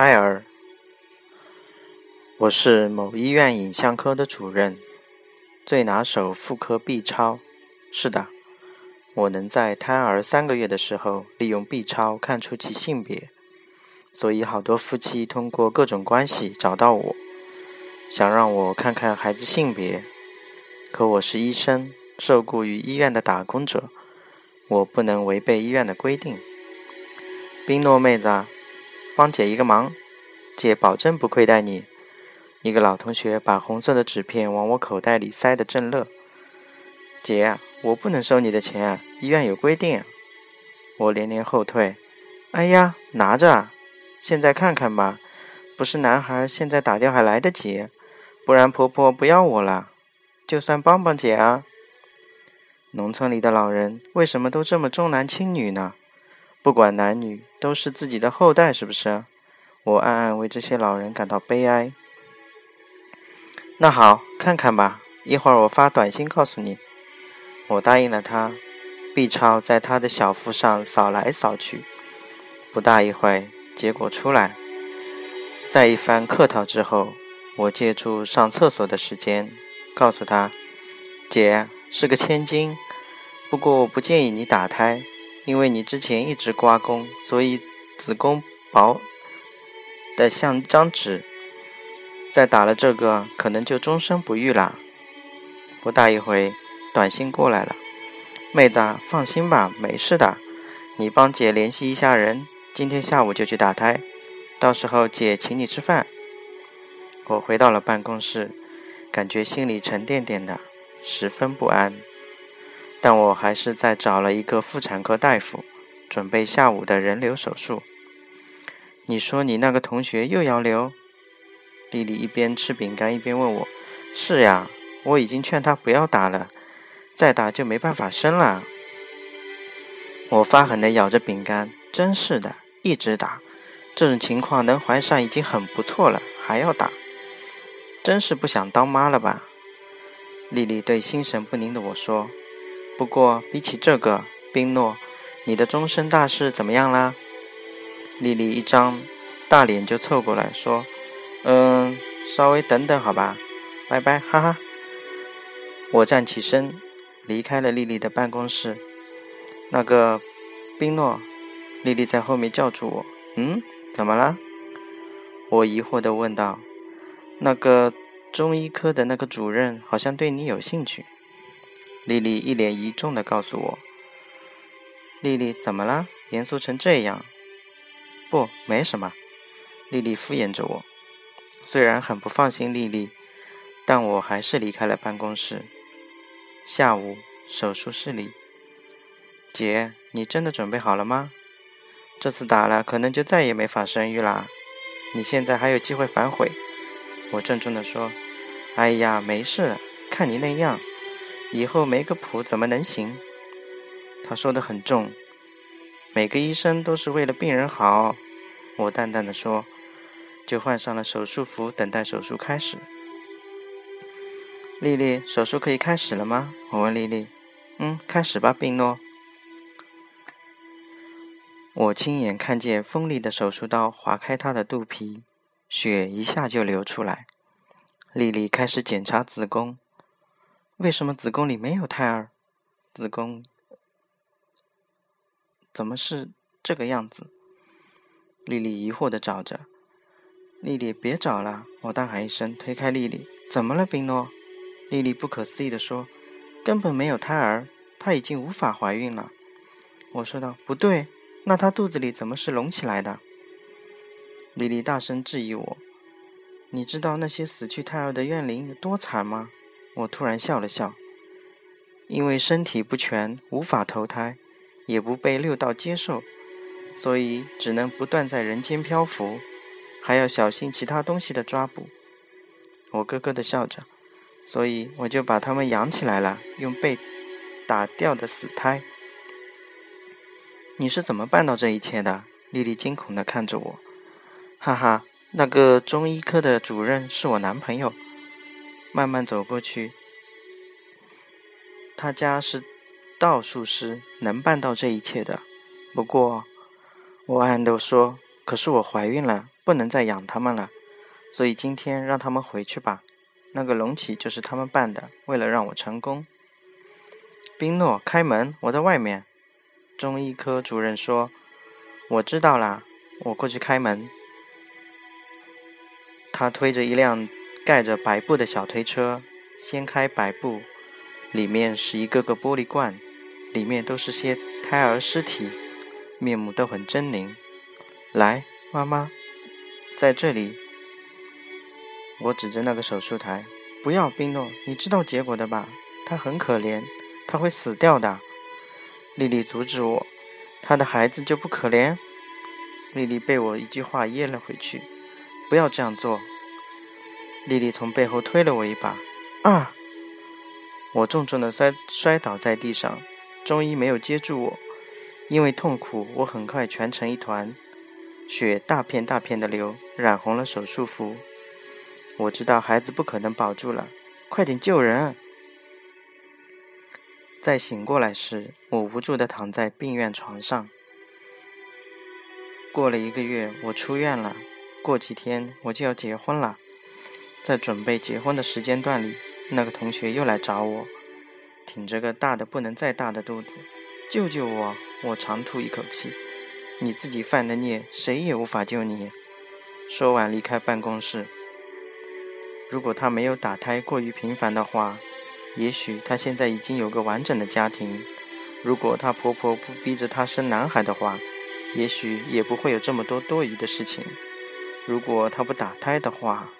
胎儿。我是某医院影像科的主任，最拿手妇科 B 超。是的，我能在胎儿三个月的时候利用 B 超看出其性别，所以好多夫妻通过各种关系找到我，想让我看看孩子性别。可我是医生，受雇于医院的打工者，我不能违背医院的规定。冰诺妹子，帮姐一个忙，姐保证不亏待你。一个老同学把红色的纸片往我口袋里塞得正乐。姐，我不能收你的钱，医院有规定。我连连后退。哎呀，拿着，现在看看吧。不是男孩，现在打掉还来得及，不然婆婆不要我了。就算帮帮姐啊。农村里的老人为什么都这么重男轻女呢？不管男女，都是自己的后代，是不是？我暗暗为这些老人感到悲哀。那好，看看吧，一会儿我发短信告诉你。我答应了他。B 超在他的小腹上扫来扫去，不大一会，结果出来。在一番客套之后，我借助上厕所的时间，告诉他：“姐是个千金，不过我不建议你打胎。”因为你之前一直刮宫，所以子宫薄的像张纸。再打了这个，可能就终身不育啦。不大一会，短信过来了：“妹子，放心吧，没事的。你帮姐联系一下人，今天下午就去打胎，到时候姐请你吃饭。”我回到了办公室，感觉心里沉甸甸的，十分不安。但我还是在找了一个妇产科大夫，准备下午的人流手术。你说你那个同学又要留？丽丽一边吃饼干一边问我：“是呀，我已经劝她不要打了，再打就没办法生了。”我发狠地咬着饼干：“真是的，一直打，这种情况能怀上已经很不错了，还要打，真是不想当妈了吧？”丽丽对心神不宁的我说。不过，比起这个，冰诺，你的终身大事怎么样啦？丽丽一张大脸就凑过来说：“嗯，稍微等等好吧，拜拜，哈哈。”我站起身，离开了丽丽的办公室。那个冰诺，丽丽在后面叫住我：“嗯，怎么了？”我疑惑地问道：“那个中医科的那个主任好像对你有兴趣。”丽丽一脸疑重地告诉我：“丽丽，怎么了？严肃成这样？”“不，没什么。”丽丽敷衍着我。虽然很不放心丽丽，但我还是离开了办公室。下午，手术室里，姐，你真的准备好了吗？这次打了，可能就再也没法生育啦。你现在还有机会反悔。我郑重地说：“哎呀，没事，看你那样。”以后没个谱怎么能行？他说的很重。每个医生都是为了病人好。我淡淡的说，就换上了手术服，等待手术开始。丽丽，手术可以开始了吗？我问丽丽。嗯，开始吧，病诺。我亲眼看见锋利的手术刀划开她的肚皮，血一下就流出来。丽丽开始检查子宫。为什么子宫里没有胎儿？子宫怎么是这个样子？丽丽疑惑的找着。丽丽，别找了！我大喊一声，推开丽丽。怎么了，冰诺？丽丽不可思议的说：“根本没有胎儿，她已经无法怀孕了。”我说道：“不对，那她肚子里怎么是隆起来的？”丽丽大声质疑我：“你知道那些死去胎儿的怨灵有多惨吗？”我突然笑了笑，因为身体不全，无法投胎，也不被六道接受，所以只能不断在人间漂浮，还要小心其他东西的抓捕。我咯咯的笑着，所以我就把他们养起来了，用被打掉的死胎。你是怎么办到这一切的？丽丽惊恐的看着我。哈哈，那个中医科的主任是我男朋友。慢慢走过去，他家是道术师，能办到这一切的。不过，我暗暗地说：“可是我怀孕了，不能再养他们了，所以今天让他们回去吧。那个隆起就是他们办的，为了让我成功。宾诺，开门，我在外面。中医科主任说：“我知道啦，我过去开门。”他推着一辆盖着白布的小推车，掀开白布，里面是一个个玻璃罐，里面都是些胎儿尸体，面目都很狰狞。来，妈妈，在这里。我指着那个手术台，不要，冰诺，你知道结果的吧？他很可怜，他会死掉的。丽丽阻止我，他的孩子就不可怜？丽丽被我一句话噎了回去，不要这样做。丽丽从背后推了我一把，啊！我重重的摔摔倒在地上，中医没有接住我，因为痛苦，我很快蜷成一团，血大片大片的流，染红了手术服。我知道孩子不可能保住了，快点救人！在醒过来时，我无助的躺在病院床上。过了一个月，我出院了。过几天我就要结婚了。在准备结婚的时间段里，那个同学又来找我，挺着个大的不能再大的肚子，救救我！我长吐一口气。你自己犯的孽，谁也无法救你。说完，离开办公室。如果她没有打胎过于频繁的话，也许她现在已经有个完整的家庭；如果她婆婆不逼着她生男孩的话，也许也不会有这么多多余的事情；如果她不打胎的话，